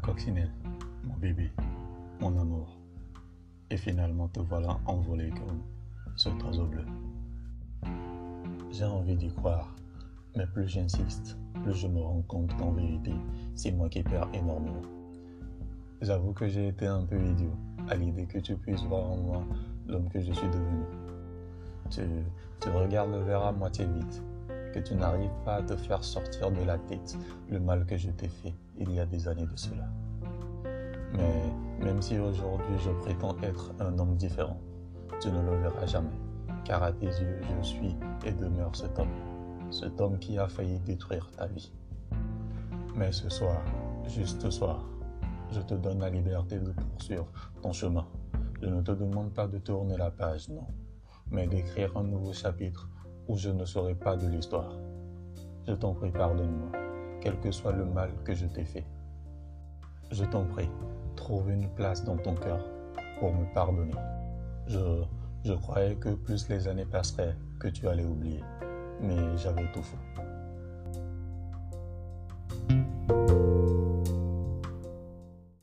coccinelle, mon bébé, mon amour. Et finalement te voilà envolé comme ce oiseau bleu. J'ai envie d'y croire, mais plus j'insiste, plus je me rends compte qu'en vérité, c'est moi qui perds énormément. J'avoue que j'ai été un peu idiot à l'idée que tu puisses voir en moi l'homme que je suis devenu. Tu, tu regardes le verre à moitié vide, que tu n'arrives pas à te faire sortir de la tête le mal que je t'ai fait il y a des années de cela. Mais même si aujourd'hui je prétends être un homme différent, tu ne le verras jamais, car à tes yeux je suis et demeure cet homme, cet homme qui a failli détruire ta vie. Mais ce soir, juste ce soir, je te donne la liberté de poursuivre ton chemin. Je ne te demande pas de tourner la page, non, mais d'écrire un nouveau chapitre où je ne serai pas de l'histoire. Je t'en prie, pardonne-moi, quel que soit le mal que je t'ai fait. Je t'en prie, trouve une place dans ton cœur pour me pardonner. Je, je croyais que plus les années passeraient, que tu allais oublier, mais j'avais tout faux.